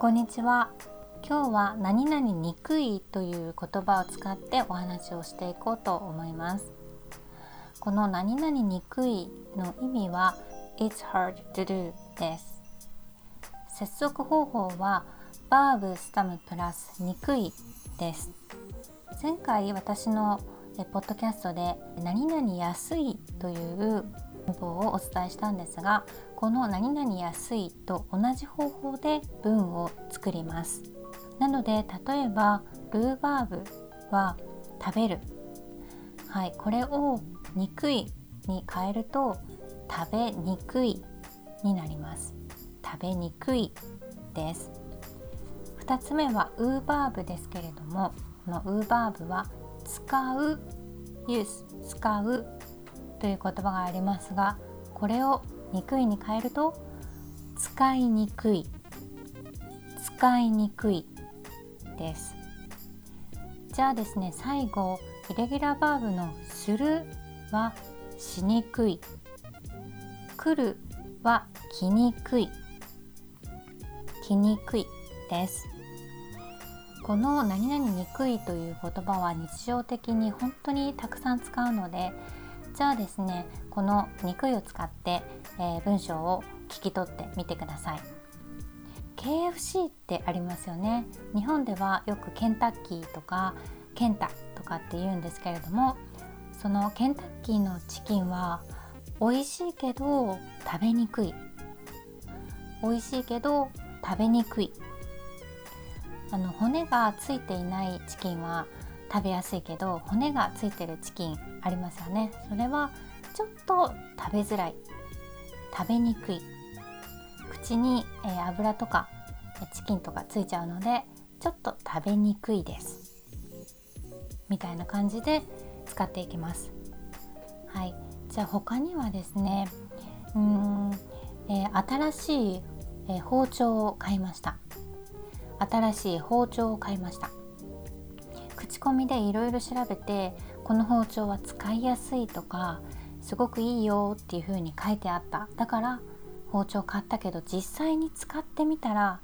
こんにちは。今日は何々にくいという言葉を使ってお話をしていこうと思います。この何々にくいの意味は It's hard to do です。接続方法はバーブスタムプラスにくいです。前回私のポッドキャストで何々安いという文法をお伝えしたんですがこの何々安いと同じ方法で文を作ります。なので例えばルーバーブは食べる。はいこれを憎いに変えると食べにくいになります。食べにくいです。2つ目はウーバーブですけれどもこのウーバーブは使う use 使うという言葉がありますがこれをにくいに変えると使いにくい使いにくいです。じゃあですね最後イレギュラーバーブのするはしにくい。来るは来にくい。来にくいです。この何々にくいという言葉は日常的に本当にたくさん使うのでじゃあですねこのにくいを使って、えー、文章を聞き取ってみてください。KFC ってありますよね。日本ではよくケンタッキーとかケンタとかって言うんですけれどもそのケンタッキーのチキンは美味しいけど食べにくい。美味しいけど食べにくい。あの骨がついていないチキンは食べやすいけど骨がついてるチキンありますよね。それはちょっと食べづらい。食べにくい。口に、えー、油とかチキンとかついちゃうのでちょっと食べにくいです。みたいな感じで使っていきます。はい。じゃあ他にはですねうん、えー、新しい、えー、包丁を買いました。新しい包丁を買いました。口コミでいろいろ調べてこの包丁は使いやすいとかすごくいいよっていう風に書いてあった。だから包丁買ったけど実際に使ってみたら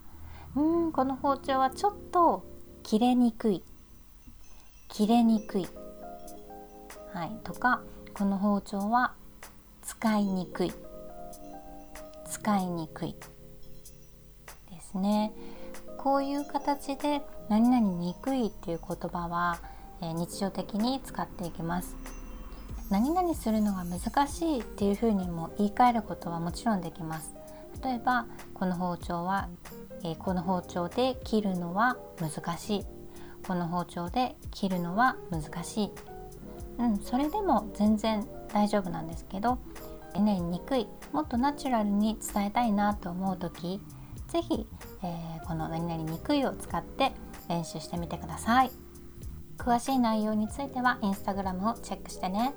うんこの包丁はちょっと切れにくい。切れにくい。はい。とかこの包丁は使いにくい。使いにくい。ですね。こういう形で何々にくいっていう言葉は、えー、日常的に使っていきます。何々するのが難しいっていうふうにも言い換えることはもちろんできます。例えばこの包丁は、えー、この包丁で切るのは難しい。この包丁で切るのは難しい。うんそれでも全然大丈夫なんですけどねにくいもっとナチュラルに伝えたいなと思う時是非、えー、この何々にくいを使って練習してみてください。詳しい内容についてはインスタグラムをチェックしてね。